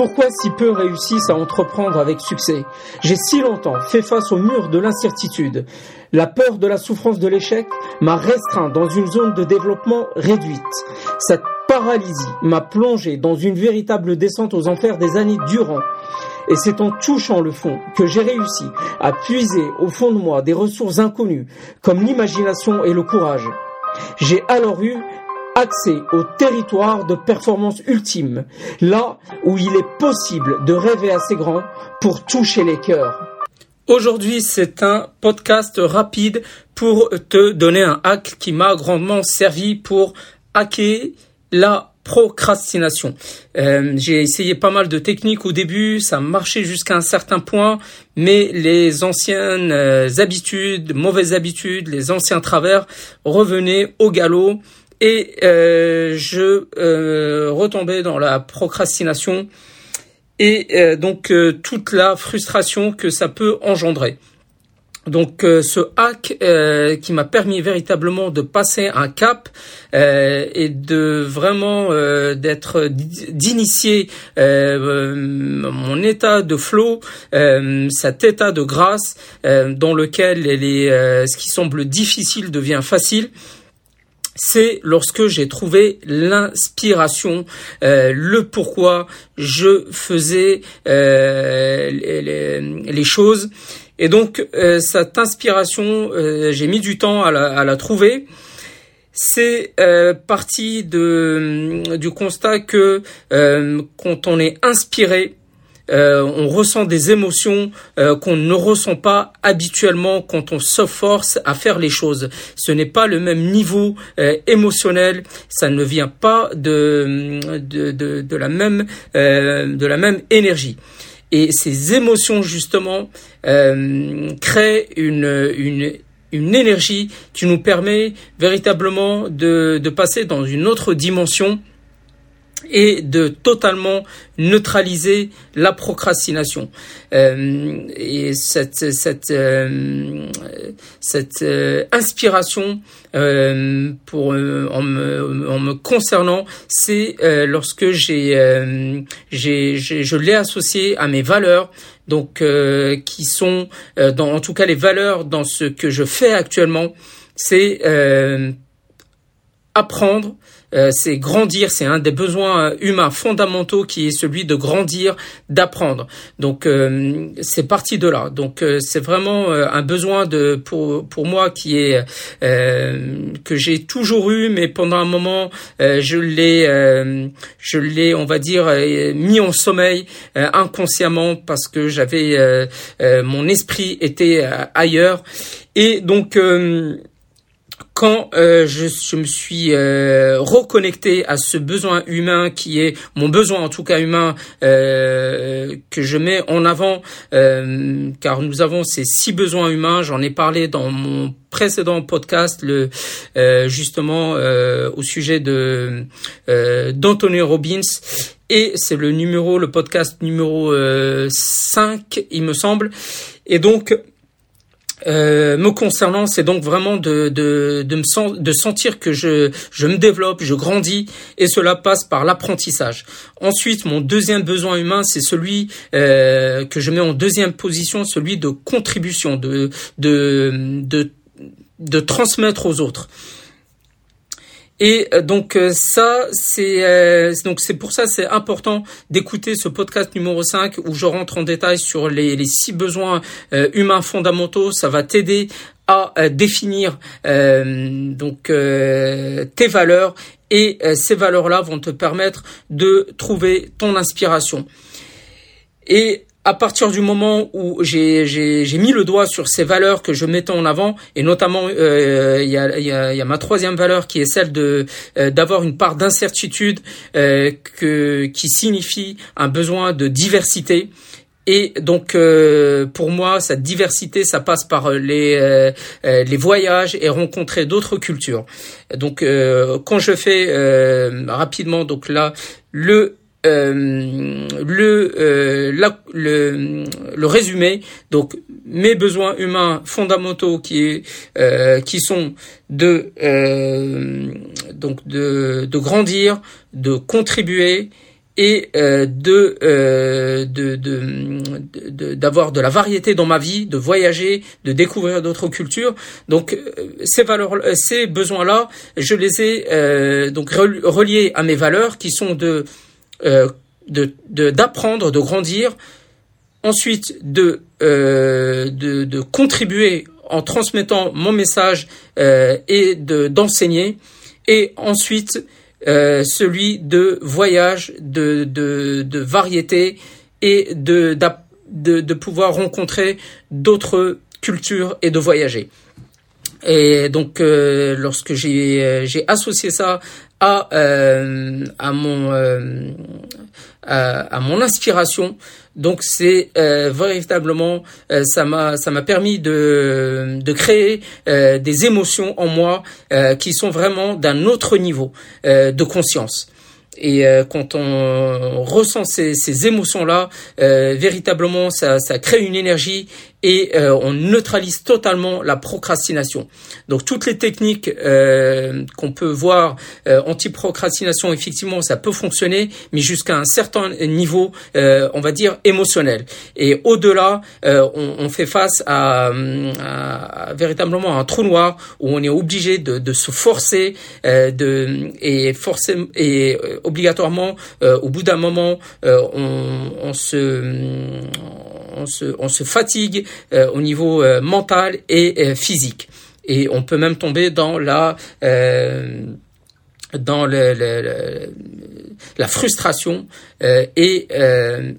Pourquoi si peu réussissent à entreprendre avec succès? J'ai si longtemps fait face au mur de l'incertitude. La peur de la souffrance de l'échec m'a restreint dans une zone de développement réduite. Cette paralysie m'a plongé dans une véritable descente aux enfers des années durant. Et c'est en touchant le fond que j'ai réussi à puiser au fond de moi des ressources inconnues, comme l'imagination et le courage. J'ai alors eu accès au territoire de performance ultime, là où il est possible de rêver assez grand pour toucher les cœurs. Aujourd'hui, c'est un podcast rapide pour te donner un hack qui m'a grandement servi pour hacker la procrastination. Euh, j'ai essayé pas mal de techniques au début, ça marchait jusqu'à un certain point, mais les anciennes euh, habitudes, mauvaises habitudes, les anciens travers revenaient au galop et euh, je euh, retombais dans la procrastination et euh, donc toute la frustration que ça peut engendrer. Donc ce hack qui m'a permis véritablement de passer un cap et de vraiment d'être d'initier mon état de flow, cet état de grâce dans lequel ce qui semble difficile devient facile c'est lorsque j'ai trouvé l'inspiration, euh, le pourquoi je faisais euh, les, choses. Et donc euh, cette inspiration, j'ai mis du temps à la, à la trouver. C'est parti de, du constat que quand on est inspiré, euh, on ressent des émotions euh, qu'on ne ressent pas habituellement quand on se force à faire les choses. Ce n'est pas le même niveau euh, émotionnel, ça ne vient pas de, de, de, la même de la même énergie. Et ces émotions justement créent une, une une énergie qui nous permet véritablement de, de passer dans une autre dimension et de totalement neutraliser la procrastination. Euh, et cette cette euh, cette euh, inspiration euh, pour en me, en me concernant, c'est lorsque j'ai j'ai je l'ai associé à mes valeurs donc qui sont dans en tout cas les valeurs dans ce que je fais actuellement, c'est apprendre euh, c'est grandir, c'est un des besoins humains fondamentaux qui est celui de grandir, d'apprendre. Donc euh, c'est parti de là. Donc euh, c'est vraiment un besoin de pour pour moi qui est que j'ai toujours eu, mais pendant un moment je l'ai je l'ai on va dire mis en sommeil inconsciemment parce que j'avais mon esprit était ailleurs et donc quand euh, je, je, me suis euh, reconnecté à ce besoin humain qui est mon besoin en tout cas humain euh, que je mets en avant euh, car nous avons ces six besoins humains. J'en ai parlé dans mon précédent podcast le euh, justement au sujet de d'Anthony Robbins. Et c'est le numéro le podcast numéro 5 il me semble. Et donc euh, me concernant, c'est donc vraiment de, de, de, sentir que je, je me développe, je grandis, et cela passe par l'apprentissage. Ensuite, mon deuxième besoin humain, c'est celui euh, que je mets en deuxième position, celui de contribution, de, de, de transmettre aux autres. Et euh, donc euh, ça, c'est euh, donc c'est pour ça c'est important d'écouter ce podcast numéro 5 où je rentre en détail sur les, les six besoins humains fondamentaux. Ça va t'aider à définir donc tes valeurs et ces valeurs-là vont te permettre de trouver ton inspiration. Et à partir du moment où j'ai mis le doigt sur ces valeurs que je mettais en avant, et notamment euh, il y, a, y, a, y, a, ma troisième valeur qui est celle de euh, d'avoir une part d'incertitude euh, que qui signifie un besoin de diversité. Et donc euh, pour moi, cette diversité, ça passe par les les voyages et rencontrer d'autres cultures. Donc quand je fais rapidement, donc là le euh, le, euh, le, le résumé, donc mes besoins humains fondamentaux qui, euh, qui sont de, donc de, de grandir, de contribuer et de, de, d'avoir de, la variété dans ma vie, de voyager, de découvrir d'autres cultures. Donc ces valeurs, ces besoins-là, je les ai donc reliés à mes valeurs qui sont de d'apprendre, de, grandir, ensuite de, de, de, contribuer en transmettant mon message euh, et de d'enseigner, et ensuite euh, celui de voyage, de, de, de variété et de, de, de pouvoir rencontrer d'autres cultures et de voyager. Et donc, euh, lorsque j'ai associé ça à à mon à, mon inspiration, donc c'est euh, véritablement euh, ça m'a ça m'a permis de de créer euh, des émotions en moi qui sont vraiment d'un autre niveau de conscience. Et quand on ressent ces, ces émotions-là, véritablement, ça, ça crée une énergie et euh, on neutralise totalement la procrastination. Donc toutes les techniques euh, qu'on peut voir euh, anti-procrastination, effectivement, ça peut fonctionner, mais jusqu'à un certain niveau, euh, on va dire émotionnel. Et au-delà, on, on, fait face à, à, véritablement un trou noir où on est obligé de, de se forcer, de et forcer et obligatoirement, au bout d'un moment, on, on se on se fatigue euh, au niveau euh, mental et euh, physique. Et on peut même tomber dans la frustration et,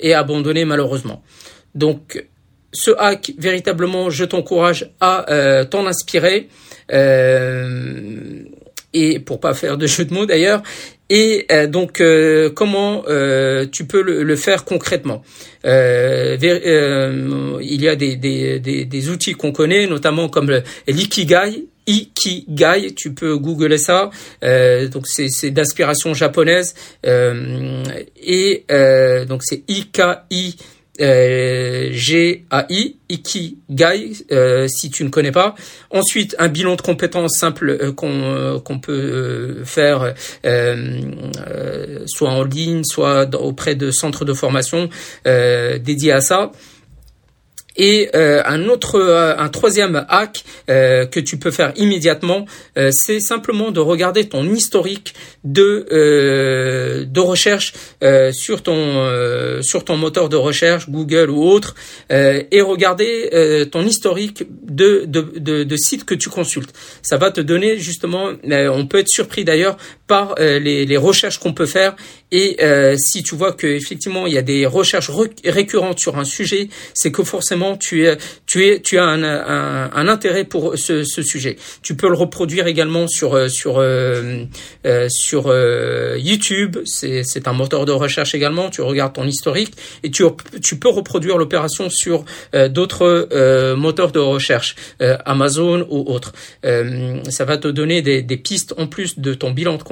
et abandonner malheureusement. Donc ce hack, véritablement, je t'encourage à t'en inspirer. et pour pas faire de jeu de mots d'ailleurs, et euh, donc, euh, comment euh, tu peux le, faire concrètement? Il y a des, outils qu'on connaît, notamment comme l'ikigai. Ikigai, tu peux googler ça. donc c'est d'inspiration japonaise et donc c'est I euh, G-A-I, Ikigai, euh, si tu ne connais pas. Ensuite, un bilan de compétences simple euh, euh, qu'on peut faire soit en ligne, soit auprès de centres de formation dédiés à ça. Et euh, un autre, euh, un troisième hack euh, que tu peux faire immédiatement, c'est simplement de regarder ton historique de de recherche sur ton sur ton moteur de recherche, Google ou autre, et regarder ton historique de, de, de, de sites que tu consultes. Ça va te donner justement, on peut être surpris d'ailleurs par les, les recherches qu'on peut faire et si tu vois que effectivement il y a des recherches récurrentes sur un sujet, c'est que forcément tu es, tu es, tu as un, un, intérêt pour ce, ce, sujet. Tu peux le reproduire également sur euh, sur euh, euh, sur YouTube. C'est c'est un moteur de recherche également. Tu regardes ton historique et tu tu peux reproduire l'opération sur d'autres moteurs de recherche, Amazon ou autres. ça va te donner des, des pistes en plus de ton bilan de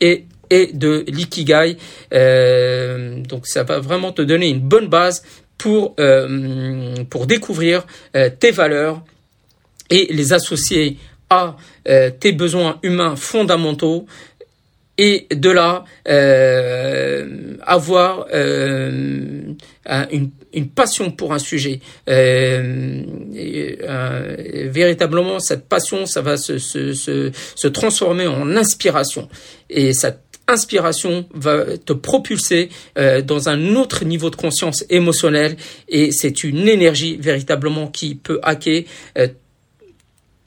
et de l'ikigai. Euh, donc ça va vraiment te donner une bonne base pour, euh, pour découvrir euh, tes valeurs et les associer à tes besoins humains fondamentaux et de là avoir une, une, passion pour un sujet. véritablement, cette passion, ça va se, se, se, se transformer en inspiration et ça inspiration va te propulser euh, dans un autre niveau de conscience émotionnelle et c'est une énergie véritablement qui peut hacker euh,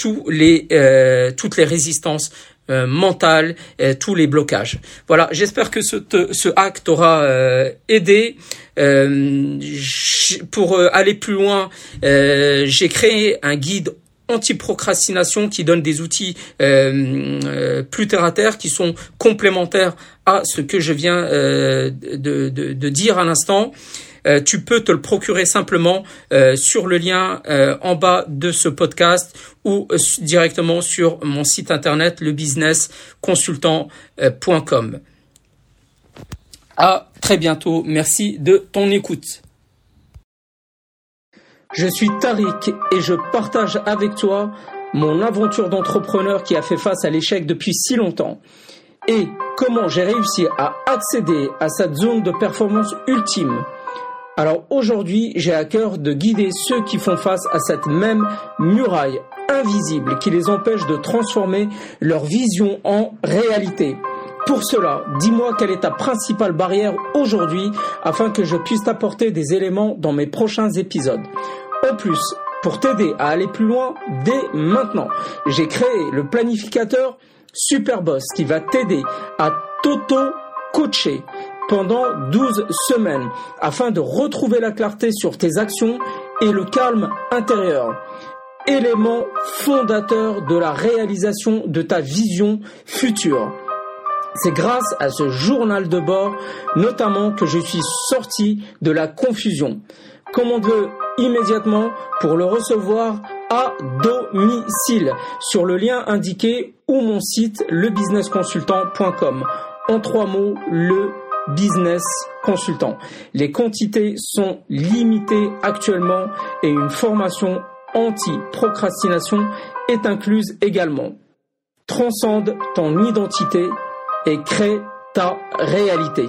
euh, toutes les résistances mentales, tous les blocages. Voilà, j'espère que ce, ce hack t'aura aidé. pour aller plus loin, j'ai créé un guide anti-procrastination qui donne des outils euh, euh, plus terre à terre qui sont complémentaires à ce que je viens euh, de, dire à l'instant. Tu peux te le procurer simplement sur le lien en bas de ce podcast ou directement sur mon site internet lebusinessconsultant.com. À très bientôt. Merci de ton écoute. Je suis Tariq et je partage avec toi mon aventure d'entrepreneur qui a fait face à l'échec depuis si longtemps. et comment j'ai réussi à accéder à cette zone de performance ultime? Alors aujourd'hui, j'ai à cœur de guider ceux qui font face à cette même muraille invisible qui les empêche de transformer leur vision en réalité. Pour cela, dis-moi quelle est ta principale barrière aujourd'hui afin que je puisse t'apporter des éléments dans mes prochains épisodes. En plus, pour t'aider à aller plus loin dès maintenant, j'ai créé le planificateur Superboss qui va t'aider à t'auto-coacher pendant 12 semaines afin de retrouver la clarté sur tes actions et le calme intérieur. Élément fondateur de la réalisation de ta vision future. C'est grâce à ce journal de bord, notamment, que je suis sorti de la confusion. Commande-le immédiatement pour le recevoir à domicile sur le lien indiqué ou mon site lebusinessconsultant.com. En trois mots, le business consultant. Les quantités sont limitées actuellement et une formation anti-procrastination est incluse également. Transcende ton identité et crée ta réalité.